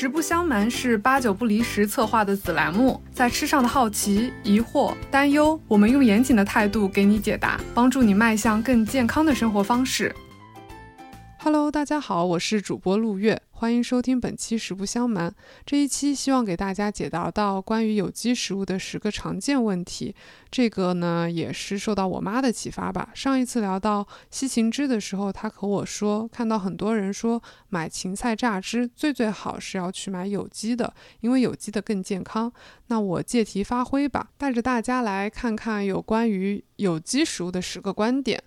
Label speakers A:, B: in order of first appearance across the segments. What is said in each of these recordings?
A: 实不相瞒，是八九不离十策划的子栏目，在吃上的好奇、疑惑、担忧，我们用严谨的态度给你解答，帮助你迈向更健康的生活方式。Hello，大家好，我是主播陆月，欢迎收听本期《实不相瞒》。这一期希望给大家解答到关于有机食物的十个常见问题。这个呢，也是受到我妈的启发吧。上一次聊到西芹汁的时候，她和我说，看到很多人说买芹菜榨汁最最好是要去买有机的，因为有机的更健康。那我借题发挥吧，带着大家来看看有关于有机食物的十个观点。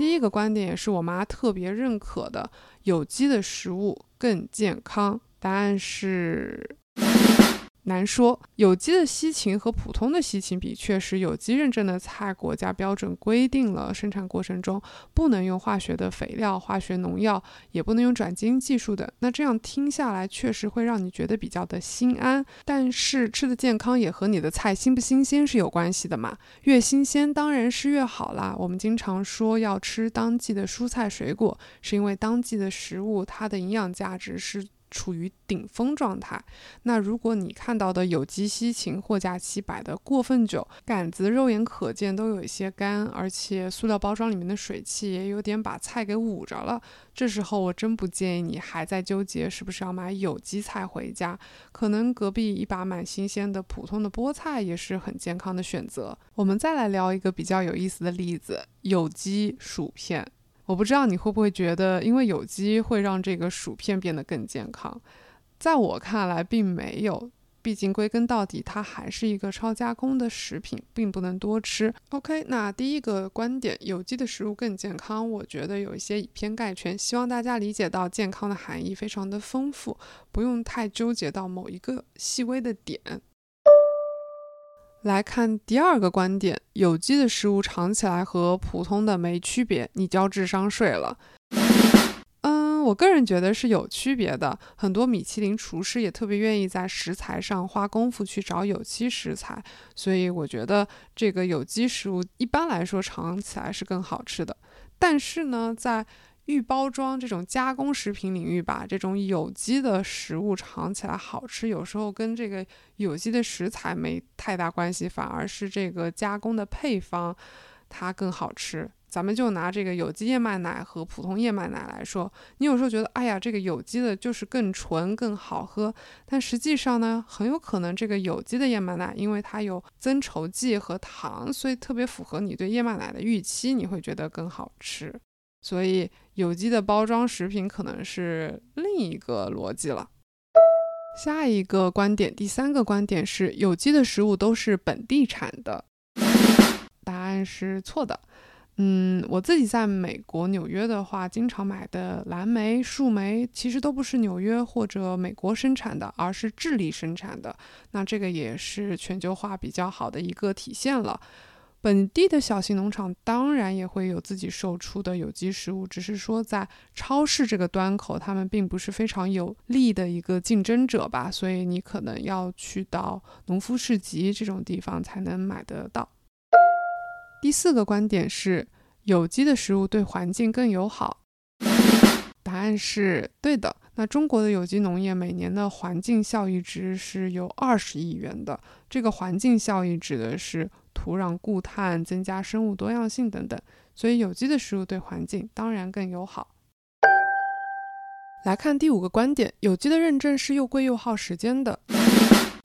A: 第一个观点也是我妈特别认可的，有机的食物更健康。答案是。难说，有机的西芹和普通的西芹比，确实有机认证的菜，国家标准规定了生产过程中不能用化学的肥料、化学农药，也不能用转基因技术的。那这样听下来，确实会让你觉得比较的心安。但是吃的健康也和你的菜新不新鲜是有关系的嘛，越新鲜当然是越好啦。我们经常说要吃当季的蔬菜水果，是因为当季的食物它的营养价值是。处于顶峰状态。那如果你看到的有机西芹货架期摆的过分久，杆子肉眼可见都有一些干，而且塑料包装里面的水汽也有点把菜给捂着了，这时候我真不建议你还在纠结是不是要买有机菜回家。可能隔壁一把蛮新鲜的普通的菠菜也是很健康的选择。我们再来聊一个比较有意思的例子：有机薯片。我不知道你会不会觉得，因为有机会让这个薯片变得更健康。在我看来，并没有，毕竟归根到底，它还是一个超加工的食品，并不能多吃。OK，那第一个观点，有机的食物更健康，我觉得有一些以偏概全。希望大家理解到健康的含义非常的丰富，不用太纠结到某一个细微的点。来看第二个观点，有机的食物尝起来和普通的没区别，你交智商税了。嗯，我个人觉得是有区别的。很多米其林厨师也特别愿意在食材上花功夫去找有机食材，所以我觉得这个有机食物一般来说尝起来是更好吃的。但是呢，在预包装这种加工食品领域吧，这种有机的食物尝起来好吃，有时候跟这个有机的食材没太大关系，反而是这个加工的配方它更好吃。咱们就拿这个有机燕麦奶和普通燕麦奶来说，你有时候觉得，哎呀，这个有机的就是更纯、更好喝，但实际上呢，很有可能这个有机的燕麦奶，因为它有增稠剂和糖，所以特别符合你对燕麦奶的预期，你会觉得更好吃。所以，有机的包装食品可能是另一个逻辑了。下一个观点，第三个观点是有机的食物都是本地产的。答案是错的。嗯，我自己在美国纽约的话，经常买的蓝莓、树莓，其实都不是纽约或者美国生产的，而是智利生产的。那这个也是全球化比较好的一个体现了。本地的小型农场当然也会有自己售出的有机食物，只是说在超市这个端口，他们并不是非常有利的一个竞争者吧，所以你可能要去到农夫市集这种地方才能买得到。第四个观点是，有机的食物对环境更友好。答案是对的。那中国的有机农业每年的环境效益值是有二十亿元的，这个环境效益指的是。土壤固碳、增加生物多样性等等，所以有机的食物对环境当然更友好。来看第五个观点，有机的认证是又贵又耗时间的。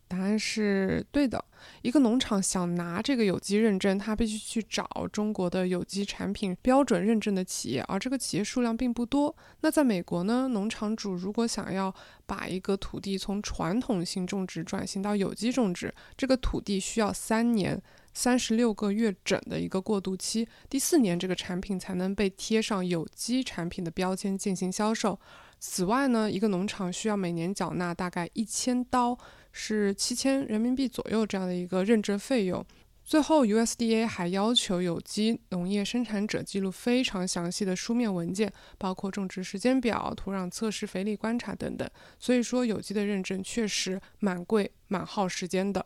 A: 答案是对的。一个农场想拿这个有机认证，他必须去找中国的有机产品标准认证的企业，而这个企业数量并不多。那在美国呢，农场主如果想要把一个土地从传统性种植转型到有机种植，这个土地需要三年。三十六个月整的一个过渡期，第四年这个产品才能被贴上有机产品的标签进行销售。此外呢，一个农场需要每年缴纳大概一千刀，是七千人民币左右这样的一个认证费用。最后，USDA 还要求有机农业生产者记录非常详细的书面文件，包括种植时间表、土壤测试、肥力观察等等。所以说，有机的认证确实蛮贵、蛮耗时间的。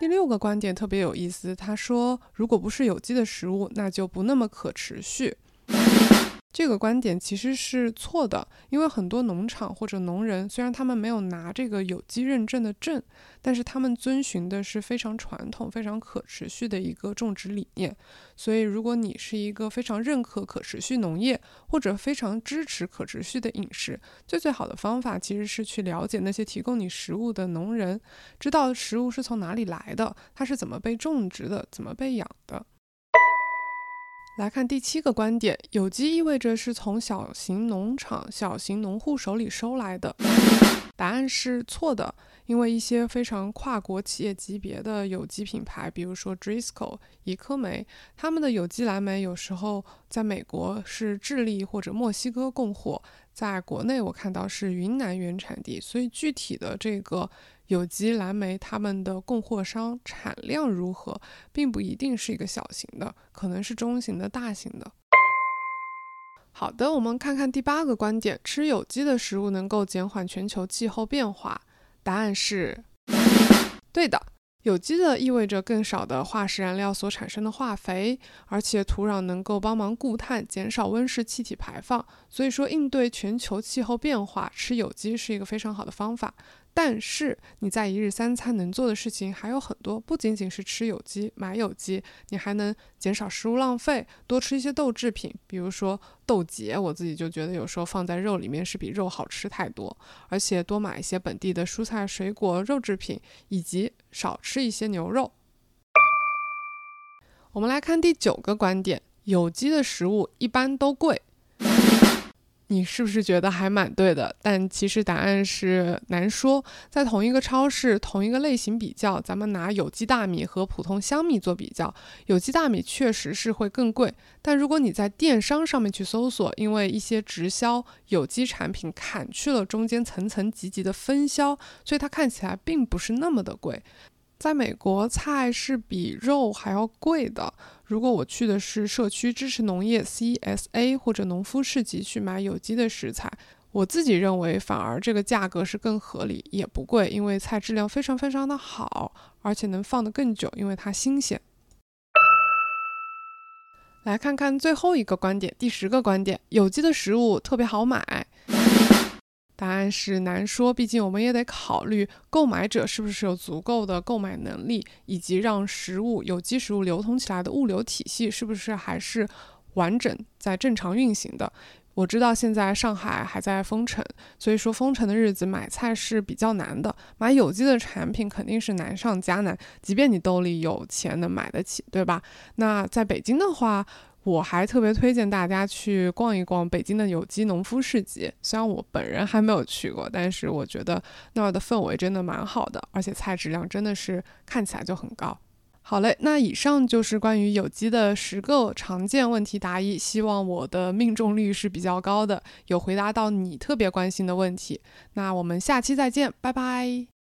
A: 第六个观点特别有意思，他说：“如果不是有机的食物，那就不那么可持续。”这个观点其实是错的，因为很多农场或者农人虽然他们没有拿这个有机认证的证，但是他们遵循的是非常传统、非常可持续的一个种植理念。所以，如果你是一个非常认可可持续农业或者非常支持可持续的饮食，最最好的方法其实是去了解那些提供你食物的农人，知道食物是从哪里来的，它是怎么被种植的，怎么被养的。来看第七个观点，有机意味着是从小型农场、小型农户手里收来的。答案是错的，因为一些非常跨国企业级别的有机品牌，比如说 Driscoll、怡科梅，他们的有机蓝莓有时候在美国是智利或者墨西哥供货，在国内我看到是云南原产地，所以具体的这个。有机蓝莓，他们的供货商产量如何，并不一定是一个小型的，可能是中型的、大型的。好的，我们看看第八个观点：吃有机的食物能够减缓全球气候变化。答案是对的。有机的意味着更少的化石燃料所产生的化肥，而且土壤能够帮忙固碳，减少温室气体排放。所以说，应对全球气候变化，吃有机是一个非常好的方法。但是你在一日三餐能做的事情还有很多，不仅仅是吃有机、买有机，你还能减少食物浪费，多吃一些豆制品，比如说豆节。我自己就觉得有时候放在肉里面是比肉好吃太多，而且多买一些本地的蔬菜、水果、肉制品，以及少吃一些牛肉。我们来看第九个观点：有机的食物一般都贵。你是不是觉得还蛮对的？但其实答案是难说。在同一个超市、同一个类型比较，咱们拿有机大米和普通香米做比较，有机大米确实是会更贵。但如果你在电商上面去搜索，因为一些直销有机产品砍去了中间层层级级的分销，所以它看起来并不是那么的贵。在美国，菜是比肉还要贵的。如果我去的是社区支持农业 （CSA） 或者农夫市集去买有机的食材，我自己认为反而这个价格是更合理，也不贵，因为菜质量非常非常的好，而且能放得更久，因为它新鲜。来看看最后一个观点，第十个观点：有机的食物特别好买。答案是难说，毕竟我们也得考虑购买者是不是有足够的购买能力，以及让食物有机食物流通起来的物流体系是不是还是完整在正常运行的。我知道现在上海还在封城，所以说封城的日子买菜是比较难的，买有机的产品肯定是难上加难，即便你兜里有钱能买得起，对吧？那在北京的话。我还特别推荐大家去逛一逛北京的有机农夫市集。虽然我本人还没有去过，但是我觉得那儿的氛围真的蛮好的，而且菜质量真的是看起来就很高。好嘞，那以上就是关于有机的十个常见问题答疑，希望我的命中率是比较高的，有回答到你特别关心的问题。那我们下期再见，拜拜。